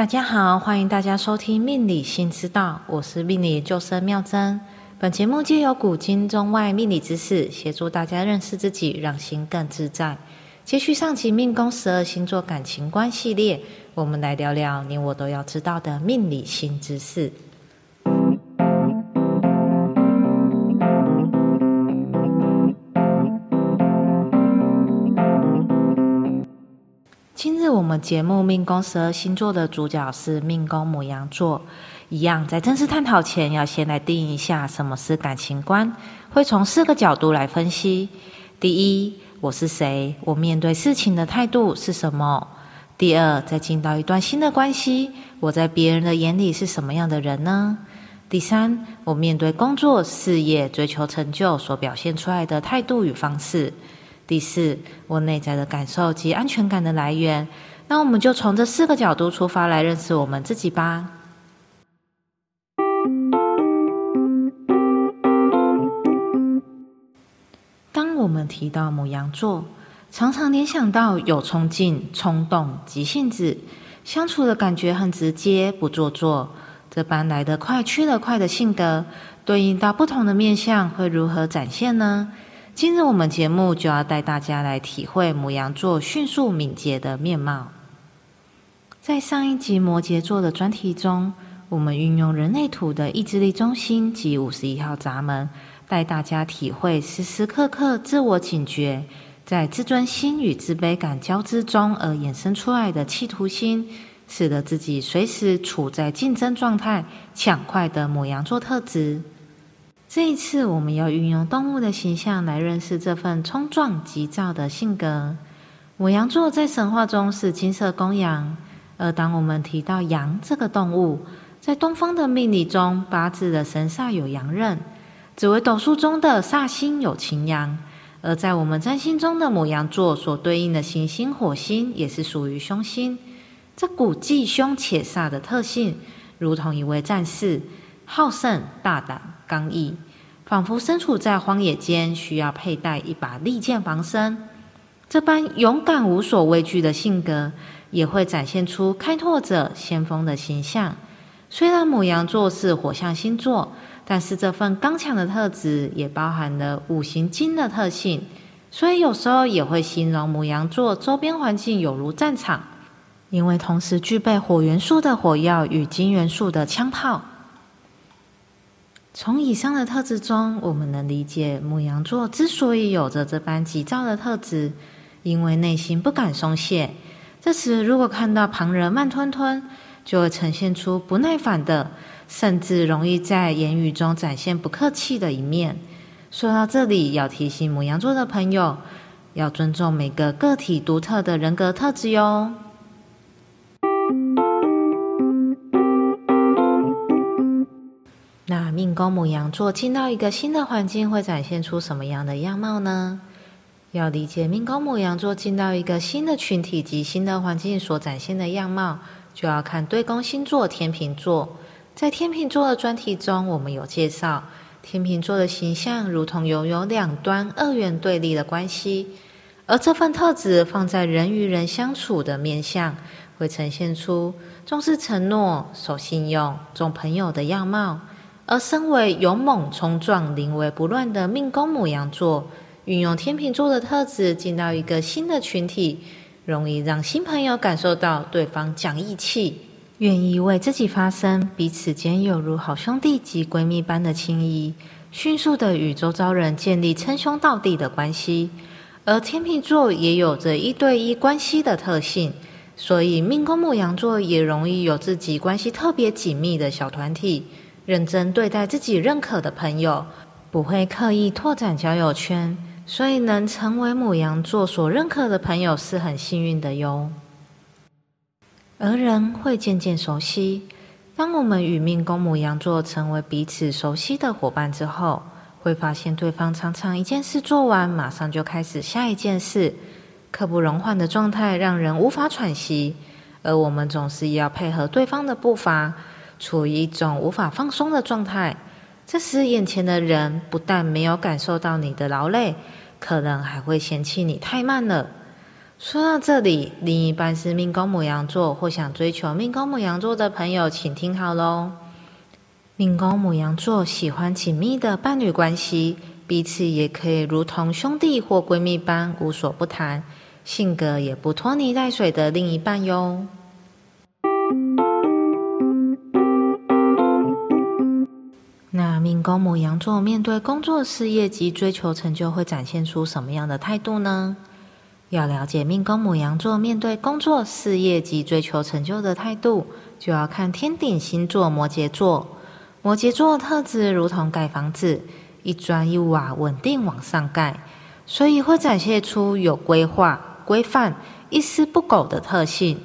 大家好，欢迎大家收听《命理新知道》，我是命理研究生妙珍。本节目借由古今中外命理知识，协助大家认识自己，让心更自在。接续上集命宫十二星座感情观系列，我们来聊聊你我都要知道的命理新知识。我们节目命宫十二星座的主角是命宫母羊座。一样，在正式探讨前，要先来定一下什么是感情观，会从四个角度来分析。第一，我是谁？我面对事情的态度是什么？第二，在进到一段新的关系，我在别人的眼里是什么样的人呢？第三，我面对工作、事业、追求成就所表现出来的态度与方式。第四，我内在的感受及安全感的来源。那我们就从这四个角度出发来认识我们自己吧。当我们提到母羊座，常常联想到有冲劲、冲动、急性子，相处的感觉很直接，不做作。这般来得快去得快的性格，对应到不同的面相，会如何展现呢？今日我们节目就要带大家来体会母羊座迅速敏捷的面貌。在上一集摩羯座的专题中，我们运用人类图的意志力中心及五十一号闸门，带大家体会时时刻刻自我警觉，在自尊心与自卑感交织中而衍生出来的企图心，使得自己随时处在竞争状态、抢快的母羊座特质。这一次，我们要运用动物的形象来认识这份冲撞急躁的性格。母羊座在神话中是金色公羊，而当我们提到羊这个动物，在东方的命理中，八字的神煞有羊刃，紫微斗数中的煞星有擎羊，而在我们占星中的母羊座所对应的行星火星也是属于凶星。这股既凶且煞的特性，如同一位战士，好胜大胆。刚毅，仿佛身处在荒野间，需要佩戴一把利剑防身。这般勇敢、无所畏惧的性格，也会展现出开拓者、先锋的形象。虽然母羊座是火象星座，但是这份刚强的特质也包含了五行金的特性，所以有时候也会形容母羊座周边环境有如战场，因为同时具备火元素的火药与金元素的枪炮。从以上的特质中，我们能理解母羊座之所以有着这般急躁的特质，因为内心不敢松懈。这时，如果看到旁人慢吞吞，就会呈现出不耐烦的，甚至容易在言语中展现不客气的一面。说到这里，要提醒母羊座的朋友，要尊重每个个体独特的人格特质哟。那命宫母羊座进到一个新的环境，会展现出什么样的样貌呢？要理解命宫母羊座进到一个新的群体及新的环境所展现的样貌，就要看对宫星座天秤座。在天秤座的专题中，我们有介绍天秤座的形象，如同拥有两端二元对立的关系，而这份特质放在人与人相处的面相，会呈现出重视承诺、守信用、重朋友的样貌。而身为勇猛冲撞、临危不乱的命宫母羊座，运用天秤座的特质进到一个新的群体，容易让新朋友感受到对方讲义气，愿意为自己发声，彼此间有如好兄弟及闺蜜般的情谊，迅速的与周遭人建立称兄道弟的关系。而天秤座也有着一对一关系的特性，所以命宫牧羊座也容易有自己关系特别紧密的小团体。认真对待自己认可的朋友，不会刻意拓展交友圈，所以能成为母羊座所认可的朋友是很幸运的哟。而人会渐渐熟悉，当我们与命宫母羊座成为彼此熟悉的伙伴之后，会发现对方常常一件事做完，马上就开始下一件事，刻不容缓的状态让人无法喘息，而我们总是要配合对方的步伐。处于一种无法放松的状态，这时眼前的人不但没有感受到你的劳累，可能还会嫌弃你太慢了。说到这里，另一半是命宫母羊座或想追求命宫母羊座的朋友，请听好喽。命宫母羊座喜欢紧密的伴侣关系，彼此也可以如同兄弟或闺蜜般无所不谈，性格也不拖泥带水的另一半哟。那命宫母羊座面对工作、事业及追求成就，会展现出什么样的态度呢？要了解命宫母羊座面对工作、事业及追求成就的态度，就要看天顶星座摩羯座。摩羯座特质如同盖房子，一砖一瓦稳定往上盖，所以会展现出有规划、规范、一丝不苟的特性。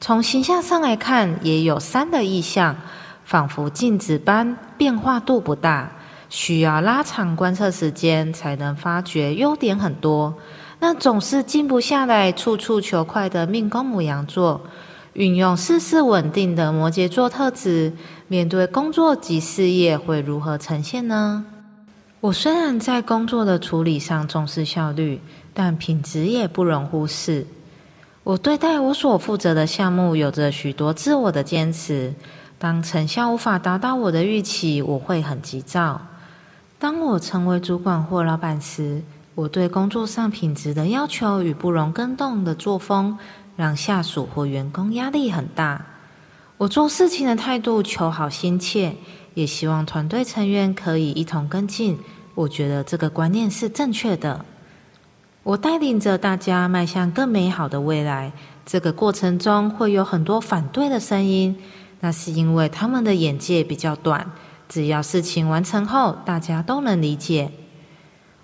从形象上来看，也有三的意象，仿佛镜子般，变化度不大，需要拉长观测时间才能发觉优点很多。那总是静不下来、处处求快的命宫母羊座，运用事事稳定的摩羯座特质，面对工作及事业会如何呈现呢？我虽然在工作的处理上重视效率，但品质也不容忽视。我对待我所负责的项目有着许多自我的坚持，当成效无法达到我的预期，我会很急躁。当我成为主管或老板时，我对工作上品质的要求与不容更动的作风，让下属或员工压力很大。我做事情的态度求好心切，也希望团队成员可以一同跟进。我觉得这个观念是正确的。我带领着大家迈向更美好的未来，这个过程中会有很多反对的声音，那是因为他们的眼界比较短。只要事情完成后，大家都能理解。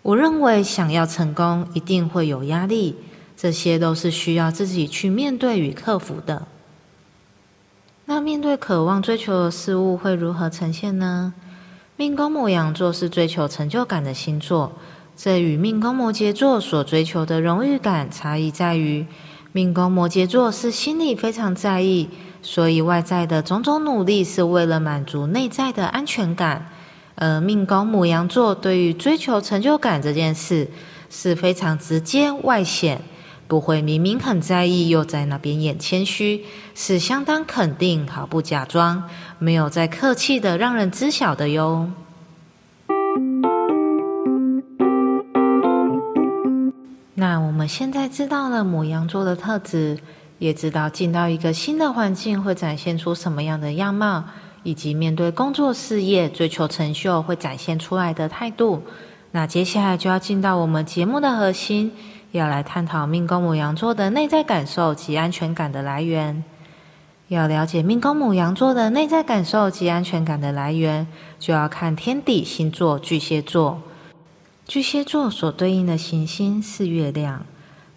我认为想要成功，一定会有压力，这些都是需要自己去面对与克服的。那面对渴望追求的事物，会如何呈现呢？命宫摩羊座是追求成就感的星座，这与命宫摩羯座所追求的荣誉感差异在于，命宫摩羯座是心里非常在意，所以外在的种种努力是为了满足内在的安全感。而命宫母羊座对于追求成就感这件事是非常直接外显，不会明明很在意又在那边演谦虚，是相当肯定，毫不假装，没有在客气的让人知晓的哟。那我们现在知道了母羊座的特质，也知道进到一个新的环境会展现出什么样的样貌。以及面对工作事业、追求成就会展现出来的态度。那接下来就要进到我们节目的核心，要来探讨命宫母羊座的内在感受及安全感的来源。要了解命宫母羊座的内在感受及安全感的来源，就要看天底星座巨蟹座。巨蟹座所对应的行星是月亮，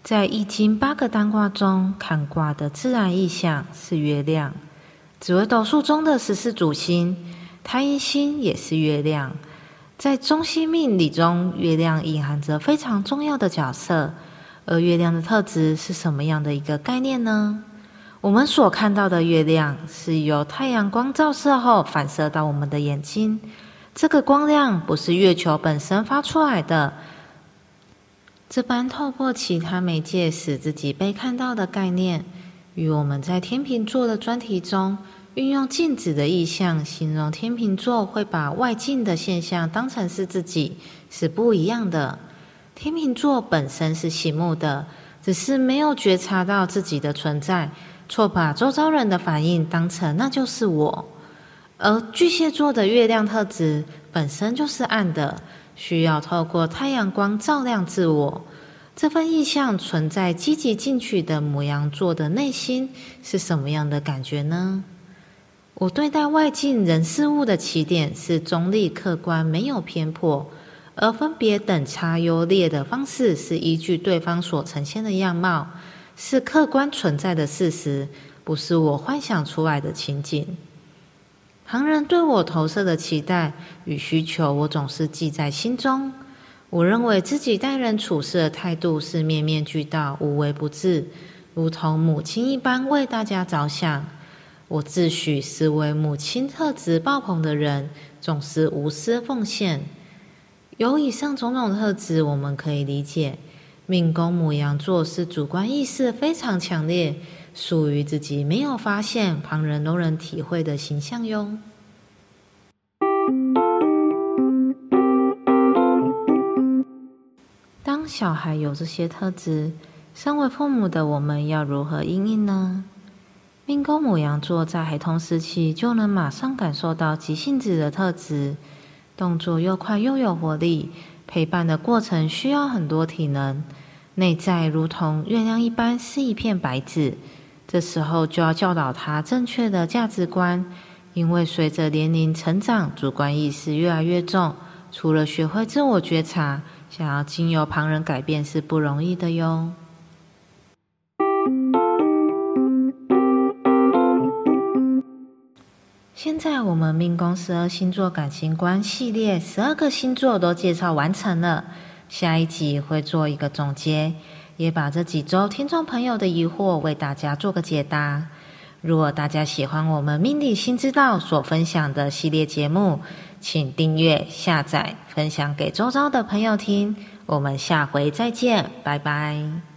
在易经八个单卦中看卦的自然意象是月亮。紫微斗数中的十四主星，太阴星也是月亮。在中西命理中，月亮隐含着非常重要的角色。而月亮的特质是什么样的一个概念呢？我们所看到的月亮，是由太阳光照射后反射到我们的眼睛。这个光亮不是月球本身发出来的，这般透过其他媒介使自己被看到的概念。与我们在天秤座的专题中运用镜子的意象形容天秤座会把外境的现象当成是自己是不一样的。天秤座本身是醒目的，只是没有觉察到自己的存在，错把周遭人的反应当成那就是我。而巨蟹座的月亮特质本身就是暗的，需要透过太阳光照亮自我。这份意向存在积极进取的母羊座的内心是什么样的感觉呢？我对待外境人事物的起点是中立客观，没有偏颇，而分别等差优劣的方式是依据对方所呈现的样貌，是客观存在的事实，不是我幻想出来的情景。旁人对我投射的期待与需求，我总是记在心中。我认为自己待人处事的态度是面面俱到、无微不至，如同母亲一般为大家着想。我自诩是为母亲特质爆棚的人，总是无私奉献。有以上种种特质，我们可以理解，命宫母羊座是主观意识非常强烈，属于自己没有发现，旁人都能体会的形象哟。当小孩有这些特质，身为父母的我们要如何应应呢？命宫母羊座在孩童时期就能马上感受到急性子的特质，动作又快又有活力，陪伴的过程需要很多体能，内在如同月亮一般是一片白纸。这时候就要教导他正确的价值观，因为随着年龄成长，主观意识越来越重，除了学会自我觉察，想要经由旁人改变是不容易的哟。在我们命宫十二星座感情观系列十二个星座都介绍完成了，下一集会做一个总结，也把这几周听众朋友的疑惑为大家做个解答。如果大家喜欢我们命理新知道所分享的系列节目，请订阅、下载、分享给周遭的朋友听。我们下回再见，拜拜。